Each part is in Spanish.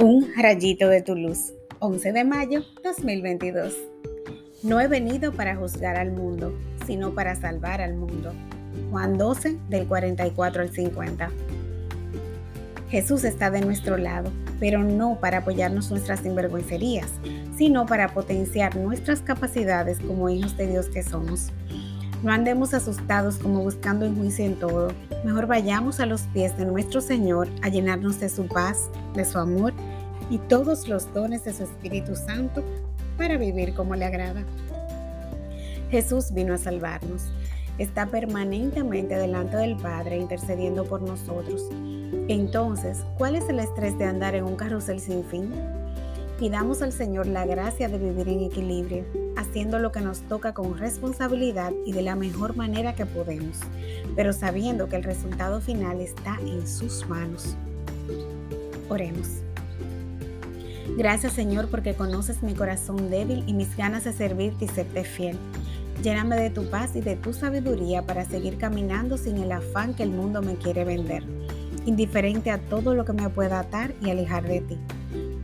Un rayito de tu luz, 11 de mayo 2022. No he venido para juzgar al mundo, sino para salvar al mundo. Juan 12 del 44 al 50. Jesús está de nuestro lado, pero no para apoyarnos nuestras sinvergüencerías, sino para potenciar nuestras capacidades como hijos de Dios que somos. No andemos asustados como buscando en juicio en todo. Mejor vayamos a los pies de nuestro Señor a llenarnos de su paz, de su amor y todos los dones de su Espíritu Santo para vivir como le agrada. Jesús vino a salvarnos. Está permanentemente delante del Padre intercediendo por nosotros. Entonces, ¿cuál es el estrés de andar en un carrusel sin fin? Pidamos al Señor la gracia de vivir en equilibrio, haciendo lo que nos toca con responsabilidad y de la mejor manera que podemos, pero sabiendo que el resultado final está en sus manos. Oremos. Gracias Señor porque conoces mi corazón débil y mis ganas de servirte y serte fiel. Lléname de tu paz y de tu sabiduría para seguir caminando sin el afán que el mundo me quiere vender, indiferente a todo lo que me pueda atar y alejar de ti.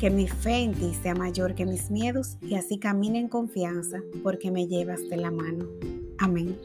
Que mi fe en ti sea mayor que mis miedos y así camine en confianza porque me llevas de la mano. Amén.